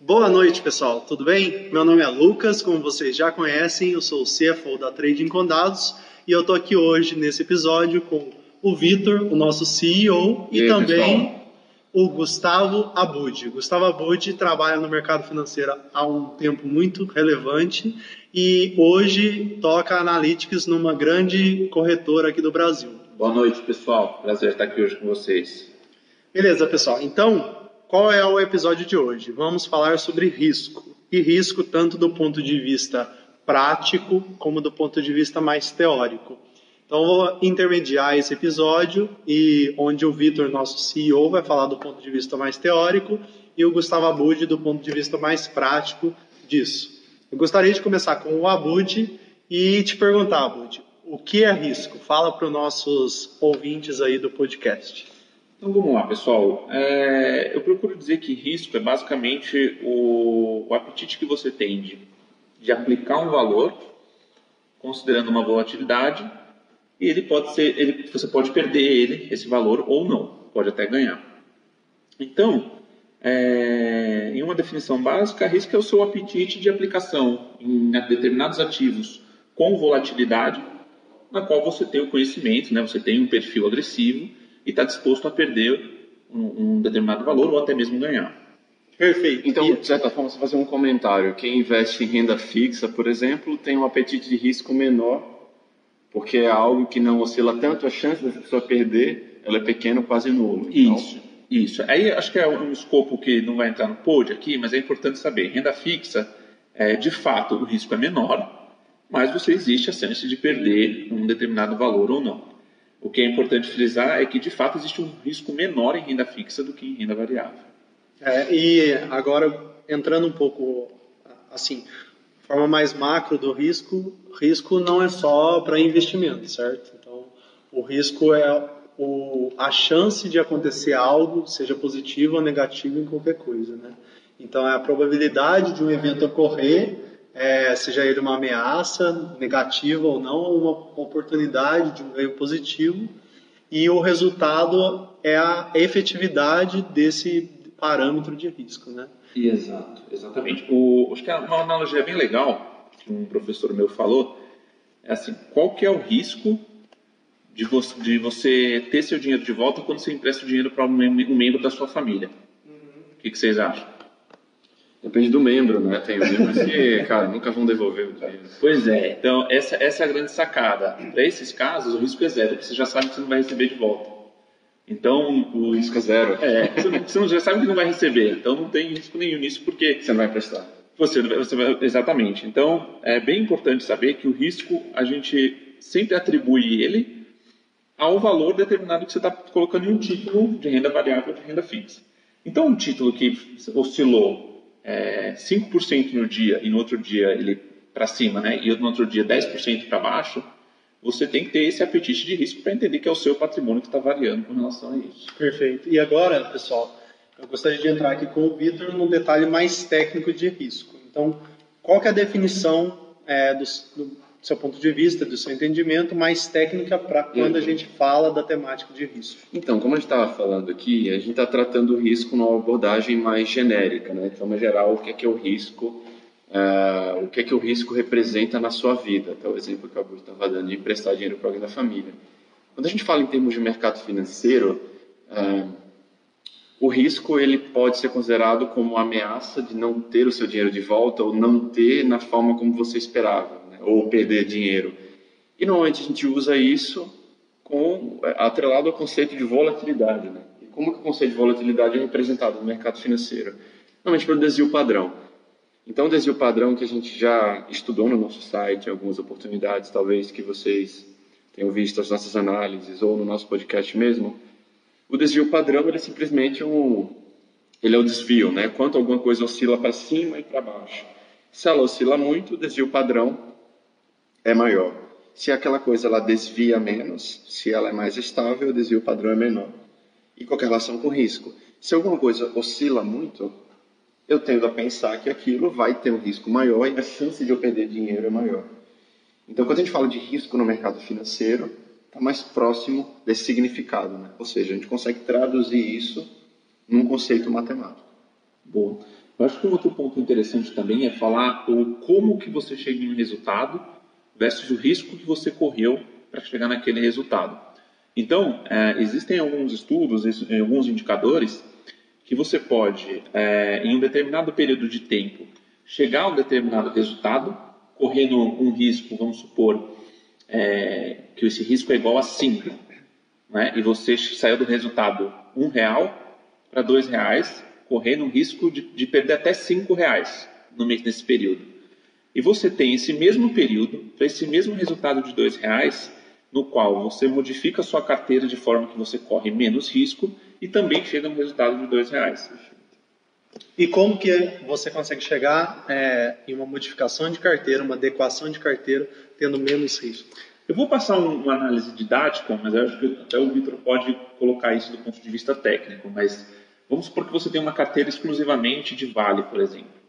Boa noite, pessoal. Tudo bem? Meu nome é Lucas, como vocês já conhecem, eu sou o CFO da Trading Condados e eu tô aqui hoje nesse episódio com o Vitor, o nosso CEO, e, E também pessoal? o Gustavo Abud. Gustavo Abud trabalha no mercado financeiro há um tempo muito relevante e hoje toca Analytics numa grande corretora aqui do Brasil. Boa noite, pessoal. Prazer estar aqui hoje com vocês. Beleza, pessoal. Então, qual é o episódio de hoje? Vamos falar sobre risco. E risco tanto do ponto de vista prático como do ponto de vista mais teórico. Então, vou intermediar esse episódio e onde o Vitor, nosso CEO, vai falar do ponto de vista mais teórico e o Gustavo Abud do ponto de vista mais prático disso. Eu gostaria de começar com o Abud e te perguntar, Abud, o que é risco? Fala para os nossos ouvintes aí do podcast. Então vamos lá, pessoal. É, eu procuro dizer que risco é basicamente o, o apetite que você tem de, de aplicar um valor, considerando uma volatilidade, e ele pode ser, ele, você pode perder ele, esse valor, ou não, pode até ganhar. Então, é, em uma definição básica, risco é o seu apetite de aplicação em determinados ativos com volatilidade, na qual você tem o conhecimento, né, você tem um perfil agressivo e está disposto a perder um, um determinado valor ou até mesmo ganhar. Perfeito. Então, E- de certa forma, você fazer um comentário. Quem investe em renda fixa, por exemplo, tem um apetite de risco menor, porque é algo que não oscila tanto, a chance dessa pessoa perder ela é pequena, quase nula. Então, Isso, isso. Aí acho que é um escopo que não vai entrar no pod aqui, mas é importante saber. Renda fixa, é, de fato, o risco é menor, mas você existe a chance de perder um determinado valor ou não. O que é importante frisar é que, de fato, existe um risco menor em renda fixa do que em renda variável. É, e agora, entrando um pouco, assim, forma mais macro do risco, risco não é só para investimento, certo? Então, o risco é o, a chance de acontecer algo, seja positivo ou negativo em qualquer coisa, né? Então, é a probabilidade de um evento ocorrer, é, seja ele uma ameaça negativa ou não, uma oportunidade de um ganho positivo, e o resultado é a efetividade desse parâmetro de risco, né? Exato, exatamente. O, acho que uma analogia bem legal que um professor meu falou é assim: qual que é o risco de você, de você ter seu dinheiro de volta quando você empresta o dinheiro para um, mem- um membro da sua família? O que, que vocês acham? Depende do membro, né? Tem membros que, cara, nunca vão devolver o dinheiro. Pois é, então essa, essa é a grande sacada. Para esses casos, o risco é zero, porque você já sabe que você não vai receber de volta. Então, o O risco é zero. É, você, não- você já sabe que não vai receber, então não tem risco nenhum nisso, porque Você não vai prestar. Você, você vai- exatamente. Então, é bem importante saber que o risco a gente sempre atribui ele ao valor determinado que você está colocando em um título de renda variável ou de renda fixa. Então, um título que oscilou é, 5% no dia e no outro dia ele para cima, né, e no outro dia 10% para baixo, você tem que ter esse apetite de risco para entender que é o seu patrimônio que está variando com relação a isso. Perfeito. E agora, pessoal, eu gostaria de entrar aqui com o Vitor num detalhe mais técnico de risco. Então, qual que é a definição é, do, do seu ponto de vista, do seu entendimento, mais técnica para quando a gente fala da temática de risco? Então, como a gente estava falando aqui, a gente está tratando o risco numa abordagem mais genérica, né? De forma geral, o que é que é o risco, ah, o que é que o risco representa na sua vida. Até o exemplo que a Augusto estava dando de emprestar dinheiro para alguém da família. Quando a gente fala em termos de mercado financeiro, ah, o risco ele pode ser considerado como uma ameaça de não ter o seu dinheiro de volta ou não ter na forma como você esperava? Ou perder dinheiro. E normalmente a gente usa isso com atrelado ao conceito de volatilidade, né? E como que o conceito de volatilidade é representado no mercado financeiro? Normalmente pelo desvio padrão. Então, o desvio padrão que a gente já estudou no nosso site, em algumas oportunidades, talvez que vocês tenham visto as nossas análises ou no nosso podcast mesmo, o desvio padrão ele é simplesmente um, ele é o desvio, né? Quanto alguma coisa oscila para cima e para baixo. Se ela oscila muito, o desvio padrão é maior. Se aquela coisa ela desvia menos, se ela é mais estável, o desvio padrão é menor. E qual que é a relação com risco? Se alguma coisa oscila muito, eu tendo a pensar que aquilo vai ter um risco maior e a chance de eu perder dinheiro é maior. Então, quando a gente fala de risco no mercado financeiro, está mais próximo desse significado, né? Ou seja, a gente consegue traduzir isso num conceito matemático. Boa. Eu acho que um outro ponto interessante também é falar o como que você chega em um resultado versus o risco que você correu para chegar naquele resultado. Então, é, existem alguns estudos, alguns indicadores que você pode, é, em um determinado período de tempo, chegar a um determinado resultado, correndo um risco, vamos supor, é, que esse risco é igual a 5, né? e você saiu do resultado um real para dois reais, correndo um risco de, de perder até cinco reais no mês nesse período. E você tem esse mesmo período, para esse mesmo resultado de dois reais, no qual você modifica a sua carteira de forma que você corre menos risco e também chega no resultado de dois reais. E como que você consegue chegar é, em uma modificação de carteira, uma adequação de carteira, tendo menos risco? Eu vou passar uma análise didática, mas acho que até o Vitor pode colocar isso do ponto de vista técnico. Mas vamos supor que você tem uma carteira exclusivamente de vale, por exemplo.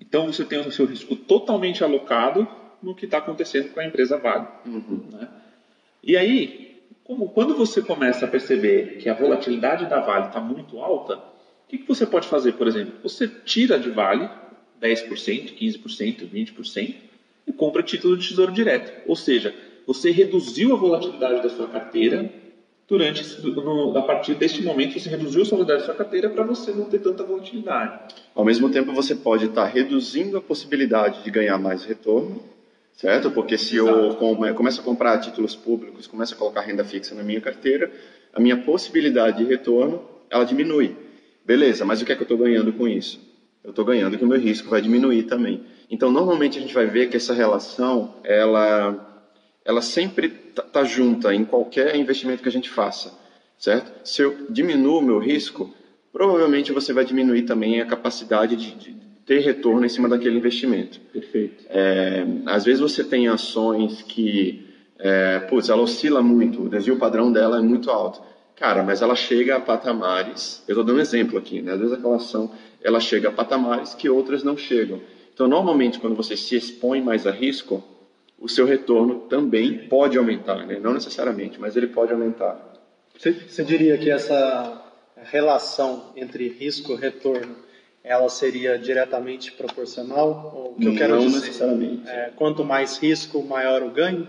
Então você tem o seu risco totalmente alocado no que está acontecendo com a empresa Vale. Uhum. Né? E aí, como, quando você começa a perceber que a volatilidade da Vale está muito alta, o que, que você pode fazer, por exemplo? Você tira de Vale 10%, 15%, 20% e compra título de tesouro direto. Ou seja, você reduziu a volatilidade da sua carteira durante no, a partir deste momento você reduziu a volatilidade da sua carteira para você não ter tanta volatilidade. Ao mesmo tempo você pode estar reduzindo a possibilidade de ganhar mais retorno certo? Porque se Exato. eu começo a comprar títulos públicos, começo a colocar renda fixa na minha carteira, a minha possibilidade de retorno, ela diminui. Beleza, mas o que é que eu estou ganhando com isso? Eu estou ganhando que o meu risco vai diminuir também. Então, normalmente a gente vai ver que essa relação, ela, ela sempre está tá junta em qualquer investimento que a gente faça, certo? Se eu diminuo o meu risco, provavelmente você vai diminuir também a capacidade de, de ter retorno em cima daquele investimento. Perfeito. É, às vezes você tem ações que, é, putz, ela oscila muito, o desvio padrão dela é muito alto. Cara, mas ela chega a patamares, eu estou dando um exemplo aqui, né? Às vezes aquela ação, ela chega a patamares que outras não chegam. Então, normalmente, quando você se expõe mais a risco, o seu retorno também pode aumentar, né? Não necessariamente, mas ele pode aumentar. Você, você diria que essa relação entre risco e retorno ela seria diretamente proporcional? O que eu quero Não dizer, necessariamente. É, quanto mais risco, maior o ganho?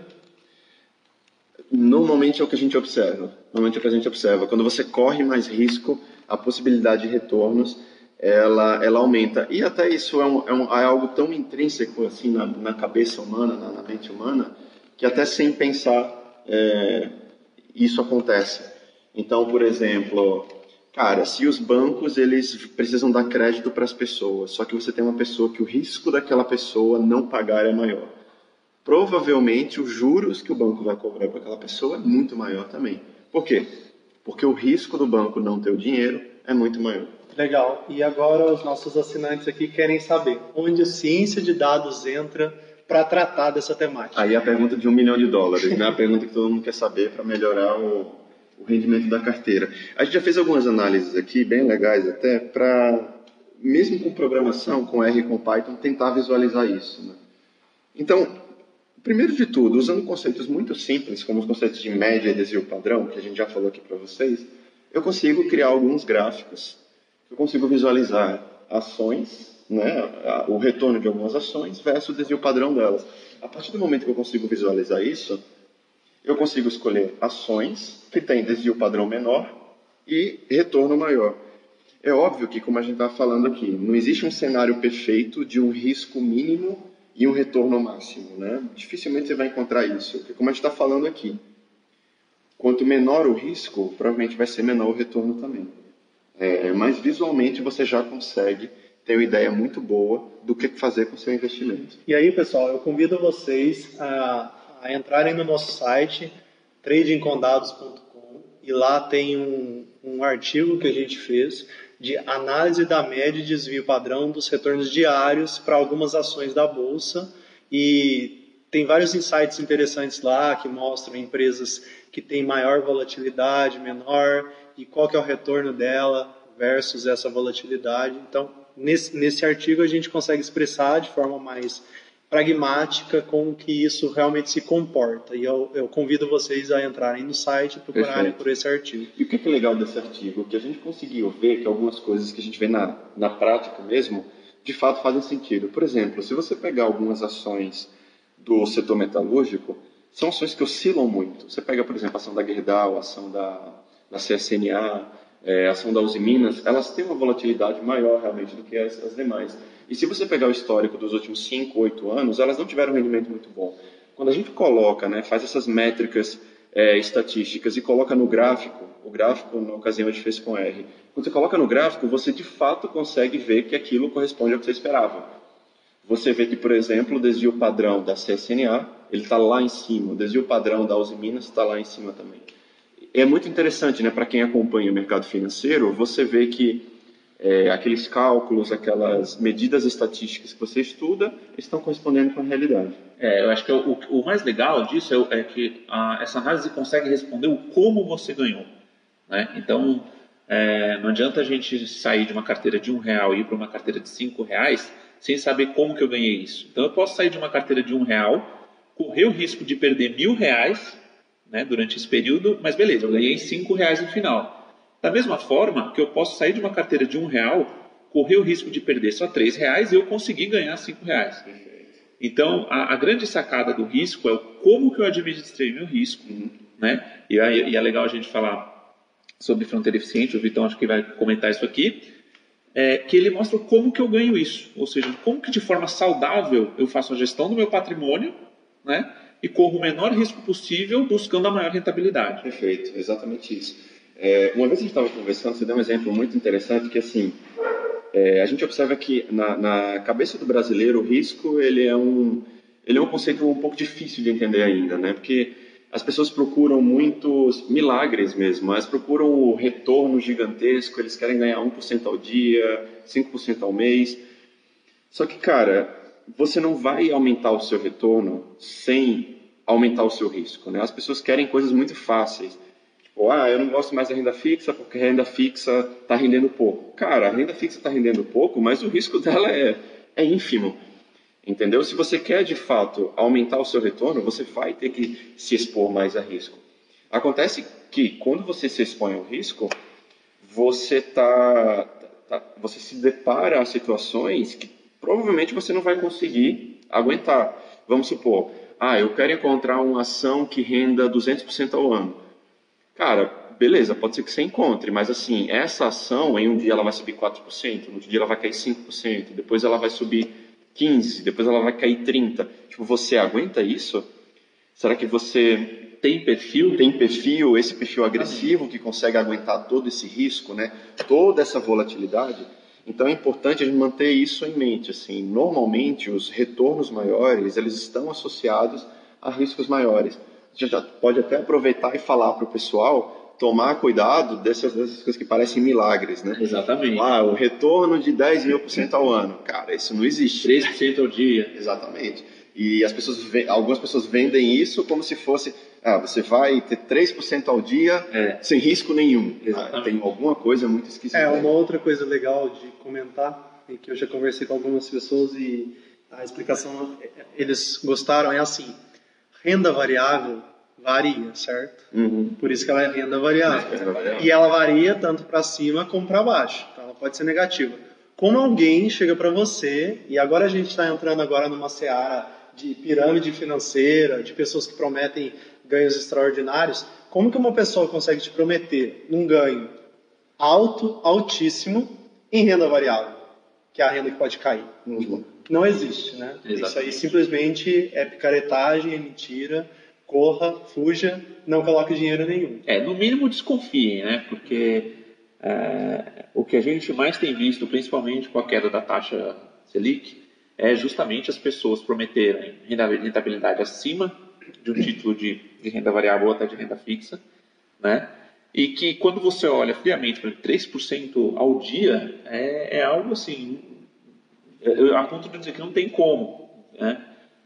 Normalmente é o que a gente observa. Normalmente é o que a gente observa. Quando você corre mais risco, a possibilidade de retornos ela, ela aumenta. E até isso é, um, é, um, é algo tão intrínseco assim na, na cabeça humana, na, na, mente humana, que até sem pensar é, isso acontece. Então, por exemplo, Cara, se os bancos eles precisam dar crédito para as pessoas, só que você tem uma pessoa que o risco daquela pessoa não pagar é maior. Provavelmente os juros que o banco vai cobrar para aquela pessoa é muito maior também. Por quê? Porque o risco do banco não ter o dinheiro é muito maior. Legal. E agora os nossos assinantes aqui querem saber onde a ciência de dados entra para tratar dessa temática. Aí a pergunta de um milhão de dólares, né? A pergunta que todo mundo quer saber para melhorar o, o rendimento da carteira. A gente já fez algumas análises aqui, bem legais até, para, mesmo com programação, com R e com Python, tentar visualizar isso. Né? Então, primeiro de tudo, usando conceitos muito simples, como os conceitos de média e desvio padrão, que a gente já falou aqui para vocês, eu consigo criar alguns gráficos. Eu consigo visualizar ações, né, o retorno de algumas ações versus o desvio padrão delas. A partir do momento que eu consigo visualizar isso, eu consigo escolher ações que têm desvio padrão menor e retorno maior. É óbvio que, como a gente está falando aqui, não existe um cenário perfeito de um risco mínimo e um retorno máximo. Né? Dificilmente você vai encontrar isso, porque, como a gente está falando aqui, quanto menor o risco, provavelmente vai ser menor o retorno também. É, mas visualmente você já consegue ter uma ideia muito boa do que fazer com o seu investimento. E aí, pessoal, eu convido vocês a a entrarem no nosso site, tradingcondados.com, e lá tem um, um artigo que a gente fez de análise da média e desvio padrão dos retornos diários para algumas ações da bolsa e tem vários insights interessantes lá que mostram empresas que têm maior volatilidade, menor e qual que é o retorno dela versus essa volatilidade. Então, nesse, nesse artigo a gente consegue expressar de forma mais pragmática com que isso realmente se comporta. E eu, eu convido vocês a entrarem no site e procurarem Perfeito. por esse artigo. E o que é, legal desse artigo? Que a gente conseguiu ver que algumas coisas que a gente vê na, na prática mesmo, de fato fazem sentido. Por exemplo, se você pegar algumas ações do setor metalúrgico, são ações que oscilam muito. Você pega, por exemplo, a ação da Gerdau, a ação da, da CSNA, é, ação da Uzi Minas, elas têm uma volatilidade maior realmente do que as, as demais. E se você pegar o histórico dos últimos 5, 8 anos, elas não tiveram um rendimento muito bom. Quando a gente coloca, né, faz essas métricas é, estatísticas e coloca no gráfico, o gráfico na ocasião a gente fez com R, quando você coloca no gráfico, você de fato consegue ver que aquilo corresponde ao que você esperava. Você vê que, por exemplo, o desvio padrão da CSNA, ele está lá em cima, o desvio padrão da Uzi Minas está lá em cima também. É muito interessante, né, para quem acompanha o mercado financeiro, você vê que é, aqueles cálculos, aquelas medidas estatísticas que você estuda estão correspondendo com a realidade. É, eu acho que o, o mais legal disso é, é que a, essa análise consegue responder o como você ganhou. Né? Então, é, não adianta a gente sair de uma carteira de um real e ir para uma carteira de cinco reais sem saber como que eu ganhei isso. Então, eu posso sair de uma carteira de um real, correr o risco de perder mil reais né, durante esse período, mas beleza, eu ganhei cinco reais no final. Da mesma forma que eu posso sair de uma carteira de um real, correr o risco de perder só três reais e eu conseguir ganhar cinco reais. Então, a, a, grande sacada do risco é o como que eu administrei meu risco, uhum. né? E, e, é legal a gente falar sobre fronteira eficiente, o Vitão acho que vai comentar isso aqui, é, que ele mostra como que eu ganho isso, ou seja, como que de forma saudável eu faço a gestão do meu patrimônio, né? E corro o menor risco possível buscando a maior rentabilidade. Perfeito, exatamente isso. É, uma vez a gente estava conversando, você deu um exemplo muito interessante que assim é, a gente observa que na, na, cabeça do brasileiro o risco ele é um ele é um conceito um pouco difícil de entender ainda, né? Porque as pessoas procuram muitos milagres mesmo, elas procuram o retorno gigantesco, eles querem ganhar 1% ao dia, 5% ao mês. Só que, cara, você não vai aumentar o seu retorno sem aumentar o seu risco, né? As pessoas querem coisas muito fáceis. Ou, ah, eu não gosto mais da renda fixa porque a renda fixa está rendendo pouco. Cara, a renda fixa está rendendo pouco, mas o risco dela é, é ínfimo. Entendeu? Se você quer de fato aumentar o seu retorno, você vai ter que se expor mais a risco. Acontece que quando você se expõe ao risco, você tá, tá, você se depara a situações que provavelmente você não vai conseguir aguentar. Vamos supor, ah, eu quero encontrar uma ação que renda 200% ao ano. Cara, beleza, pode ser que você encontre, mas assim, essa ação, em um dia ela vai subir 4%, no outro dia ela vai cair 5%, depois ela vai subir 15%, depois ela vai cair 30%. Tipo, você aguenta isso? Será que você tem perfil, tem perfil, esse perfil agressivo que consegue aguentar todo esse risco, né? Toda essa volatilidade? Então é importante a gente manter isso em mente, assim, normalmente os retornos maiores, eles estão associados a riscos maiores gente já pode até aproveitar e falar para o pessoal tomar cuidado dessas, dessas coisas que parecem milagres, né? Exatamente. Ah, o retorno de 10 mil por cento ao ano. Cara, isso não existe. 3% ao dia. Exatamente. E as pessoas, algumas pessoas vendem isso como se fosse, ah, você vai ter 3% ao dia é. sem risco nenhum. Ah, tem alguma coisa muito esquisita. É, uma outra coisa legal de comentar, é que eu já conversei com algumas pessoas e a explicação eles gostaram, é assim, renda variável varia, certo? Uhum. Por isso que ela é renda variável. É, e ela varia tanto para cima como para baixo. Então ela pode ser negativa. Como alguém chega para você, e agora a gente está entrando agora numa seara de pirâmide financeira, de pessoas que prometem ganhos extraordinários, como que uma pessoa consegue te prometer um ganho alto, altíssimo, em renda variável, que é a renda que pode cair? Uhum não existe, né? Exatamente. Isso aí simplesmente é picaretagem, é mentira. Corra, fuja, não coloque dinheiro nenhum. É, no mínimo desconfiem, né? Porque é, o que a gente mais tem visto, principalmente com a queda da taxa Selic, é justamente as pessoas prometerem rentabilidade acima de um título de, de renda variável ou até de renda fixa, né? E que quando você olha friamente para 3% ao dia, é, é algo assim eu, a ponto de dizer que não tem como. Né?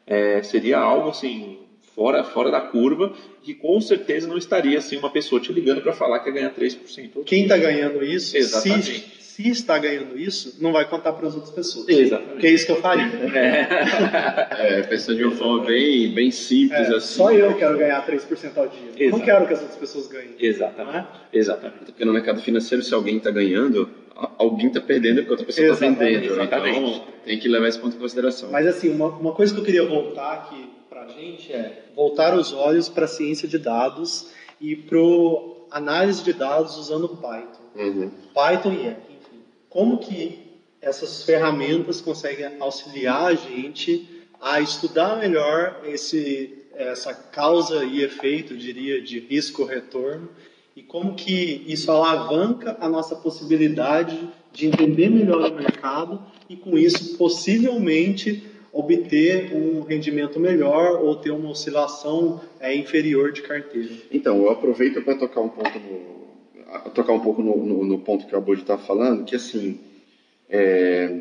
É, seria algo assim fora, fora da curva que com certeza não estaria assim uma pessoa te ligando para falar que ia ganhar 3%. Quem está ganhando isso, Exatamente. Se, se está ganhando isso, não vai contar para as outras pessoas. Exatamente. Que é isso que eu faria. É, pensando de uma forma bem, bem simples, É, assim. só eu quero ganhar 3% ao dia. Eu não quero que as outras pessoas ganhem. Exatamente. É? Exatamente. Porque no mercado financeiro, se alguém está ganhando, alguém está perdendo porque outra pessoa está Exatamente, vendendo. exatamente. Então, tem que levar esse ponto em consideração. Mas assim, uma, uma coisa que eu queria voltar aqui para a gente é voltar os olhos para a ciência de dados e para análise de dados usando Python. Uhum. Python e R. Como que essas ferramentas conseguem auxiliar a gente a estudar melhor esse, essa causa e efeito, diria, de risco-retorno e como que isso alavanca a nossa possibilidade de entender melhor o mercado e com isso possivelmente obter um rendimento melhor ou ter uma oscilação é, inferior de carteira. Então, eu aproveito para tocar um ponto no, a- tocar um pouco no, no, no ponto que o Abud estava falando, que assim, é...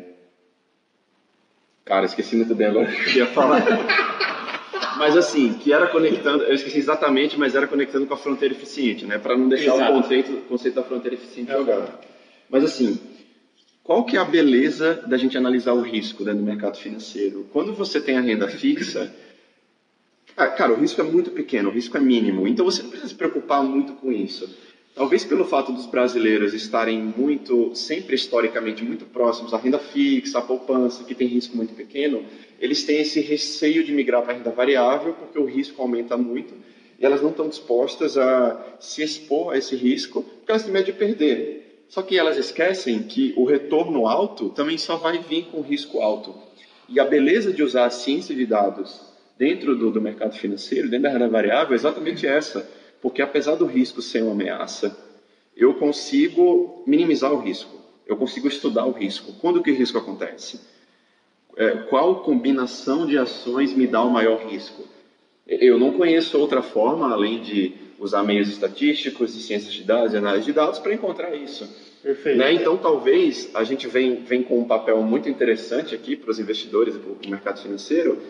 cara, esqueci muito bem agora o que eu ia falar. mas assim, que era conectando, eu esqueci exatamente, mas era conectando com a fronteira eficiente, né, para não deixar Exato. o conceito, o conceito da fronteira eficiente jogado. Mas assim, qual que é a beleza da gente analisar o risco dentro do mercado financeiro? Quando você tem a renda fixa, ah, Cara, o risco é muito pequeno, o risco é mínimo, então você não precisa se preocupar muito com isso. Talvez pelo fato dos brasileiros estarem muito, sempre historicamente, muito próximos à renda fixa, à poupança, que tem risco muito pequeno, eles têm esse receio de migrar para a renda variável, porque o risco aumenta muito, e elas não estão dispostas a se expor a esse risco, porque elas têm medo de perder. Só que elas esquecem que o retorno alto também só vai vir com risco alto. E a beleza de usar a ciência de dados dentro do, do mercado financeiro, dentro da renda variável, é exatamente essa. Porque apesar do risco ser uma ameaça, eu consigo minimizar o risco. Eu consigo estudar o risco. Quando que o risco acontece? É, qual combinação de ações me dá o maior risco? Eu não conheço outra forma, além de usar meios estatísticos e ciências de dados e análise de dados para encontrar isso. Perfeito. Né? Então, talvez a gente vem, vem com um papel muito interessante aqui para os investidores e para o mercado financeiro,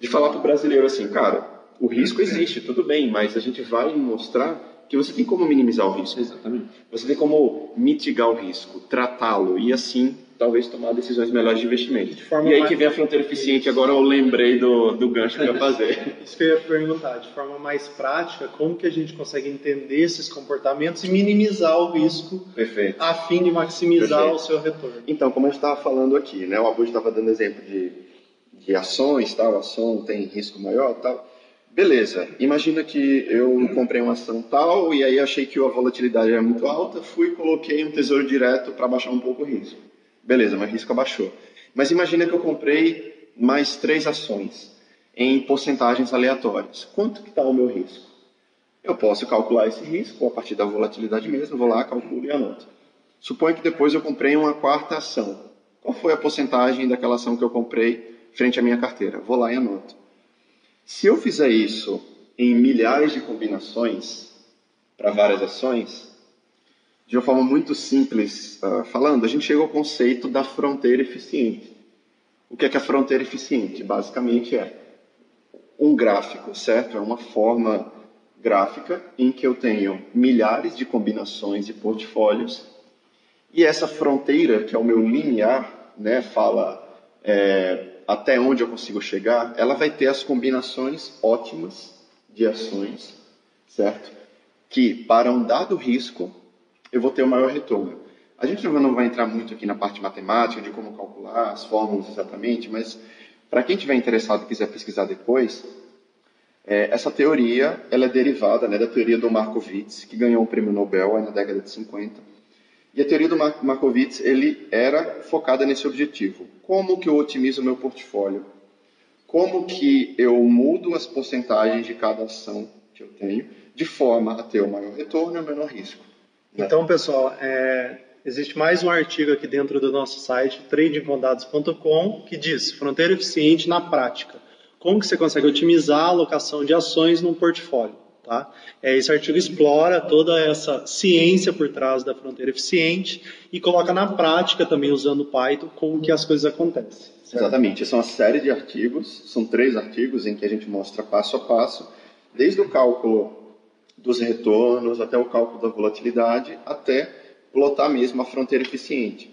de falar para o brasileiro assim, cara, o risco existe, tudo bem, mas a gente vai mostrar que você tem como minimizar o risco. Exatamente. Você tem como mitigar o risco, tratá-lo e assim talvez tomar decisões melhores de investimento. De forma e aí que vem a fronteira eficiente, agora eu lembrei do, do gancho que eu ia fazer. Isso que eu ia perguntar, de forma mais prática, como que a gente consegue entender esses comportamentos e minimizar o risco Perfeito. a fim de maximizar Perfeito. o seu retorno? Então, como a gente estava falando aqui, né, o Abud estava dando exemplo de, de ações, tal, ação tem risco maior, tal. Beleza, imagina que eu comprei uma ação tal e aí achei que a volatilidade era muito alta, fui e coloquei um tesouro direto para baixar um pouco o risco. Beleza, mas o risco abaixou. Mas imagina que eu comprei mais três ações em porcentagens aleatórias. Quanto que está o meu risco? Eu posso calcular esse risco a partir da volatilidade mesmo, vou lá, calculo e anoto. Suponho que depois eu comprei uma quarta ação. Qual foi a porcentagem daquela ação que eu comprei frente à minha carteira? Vou lá e anoto. Se eu fizer isso em milhares de combinações para várias ações, de uma forma muito simples ah, falando, a gente chega ao conceito da fronteira eficiente. O que é que a fronteira eficiente? Basicamente é um gráfico, certo? É uma forma gráfica em que eu tenho milhares de combinações e portfólios e essa fronteira, que é o meu linear, né, fala é, até onde eu consigo chegar, ela vai ter as combinações ótimas de ações, certo? Que para um dado risco eu vou ter o maior retorno. A gente não vai entrar muito aqui na parte matemática de como calcular as fórmulas exatamente, mas para quem tiver interessado e quiser pesquisar depois, é, essa teoria ela é derivada né, da teoria do Markowitz, que ganhou um prêmio Nobel na década de 50. E a teoria do Mar Markowitz ele era focada nesse objetivo. Como que eu otimizo meu portfólio? Como que eu mudo as porcentagens de cada ação que eu tenho, de forma a ter o maior retorno e o menor risco? né? Então, pessoal, é, existe mais um artigo aqui dentro do nosso site, tradingcondados.com, que diz fronteira eficiente na prática. Como que você consegue otimizar a alocação de ações num portfólio? Tá? É, esse artigo explora toda essa ciência por trás da fronteira eficiente e coloca na prática também usando Python como que as coisas acontecem. certo? Exatamente. São uma série de artigos, são três artigos em que a gente mostra passo a passo, desde o cálculo dos retornos até o cálculo da volatilidade, até plotar mesmo a fronteira eficiente.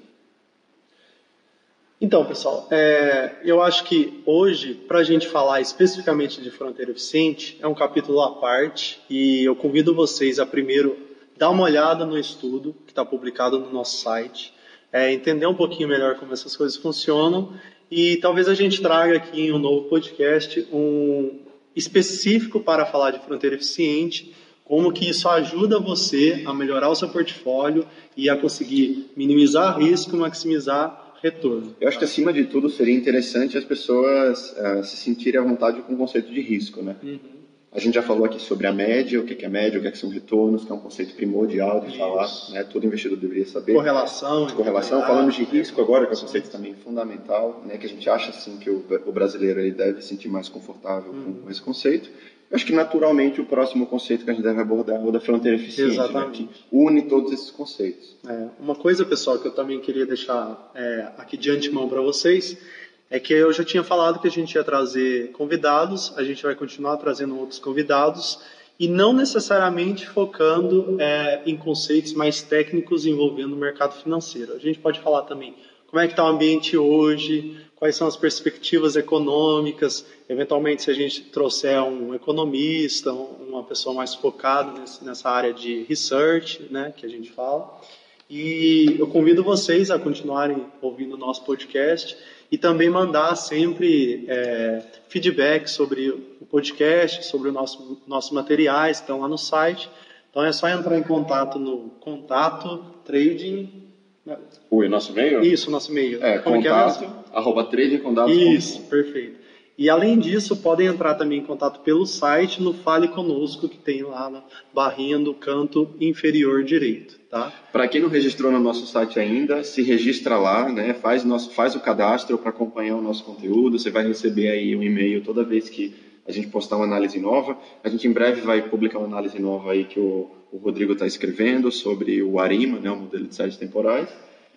Então, pessoal, é, eu acho que hoje, para a gente falar especificamente de fronteira eficiente, é um capítulo à parte e eu convido vocês a primeiro dar uma olhada no estudo que está publicado no nosso site, é, entender um pouquinho melhor como essas coisas funcionam e talvez a gente traga aqui em um novo podcast um específico para falar de fronteira eficiente, como que isso ajuda você a melhorar o seu portfólio e a conseguir minimizar risco, maximizar retorno. Eu acho que acima de tudo seria interessante as pessoas uh, se sentirem à vontade com o conceito de risco, né? Uhum. A gente já falou aqui sobre a média, o que é média, o que, é que são retornos, que é um conceito primordial de Isso. falar, né? Todo investidor deveria saber. Correlação. Correlação. Falamos de risco agora, que é um conceito também fundamental, né? Que a gente acha assim que o, o brasileiro ele deve se sentir mais confortável uhum. com, com esse conceito. Eu acho que naturalmente o próximo conceito que a gente deve abordar é o da fronteira eficiente, Exatamente. Né, que une todos esses conceitos. É, uma coisa, pessoal, que eu também queria deixar é, aqui de antemão para vocês é que eu já tinha falado que a gente ia trazer convidados, a gente vai continuar trazendo outros convidados e não necessariamente focando é, em conceitos mais técnicos envolvendo o mercado financeiro. A gente pode falar também como é que está o ambiente hoje, quais são as perspectivas econômicas, eventualmente se a gente trouxer um economista, uma pessoa mais focada nessa área de research, né, que a gente fala. E eu convido vocês a continuarem ouvindo o nosso podcast e também mandar sempre é, feedback sobre o podcast, sobre os nosso, nossos materiais, estão lá no site. Então é só entrar em contato no contato trading o nosso e-mail? Isso, nosso e-mail. É, Como contato, é arroba tradingcontato. Isso, perfeito. E além disso, podem entrar também em contato pelo site no Fale Conosco, que tem lá na barrinha do canto inferior direito. Tá? Para quem não registrou no nosso site ainda, se registra lá, né? faz, nosso, faz o cadastro para acompanhar o nosso conteúdo. Você vai receber aí um e-mail toda vez que a gente postar uma análise nova. A gente em breve vai publicar uma análise nova aí que o, o Rodrigo está escrevendo sobre o ARIMA, né, o modelo de séries temporais.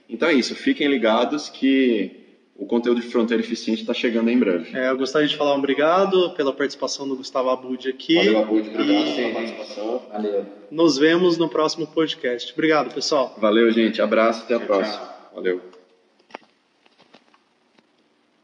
Então é isso, fiquem ligados que o conteúdo de Fronteira Eficiente está chegando em breve. É, eu gostaria de falar um obrigado pela participação do Gustavo Abud aqui. Valeu, Abud, obrigado e... pela participação. Valeu. Nos vemos no próximo podcast. Obrigado, pessoal. Valeu, gente. Abraço, até a próxima. Valeu.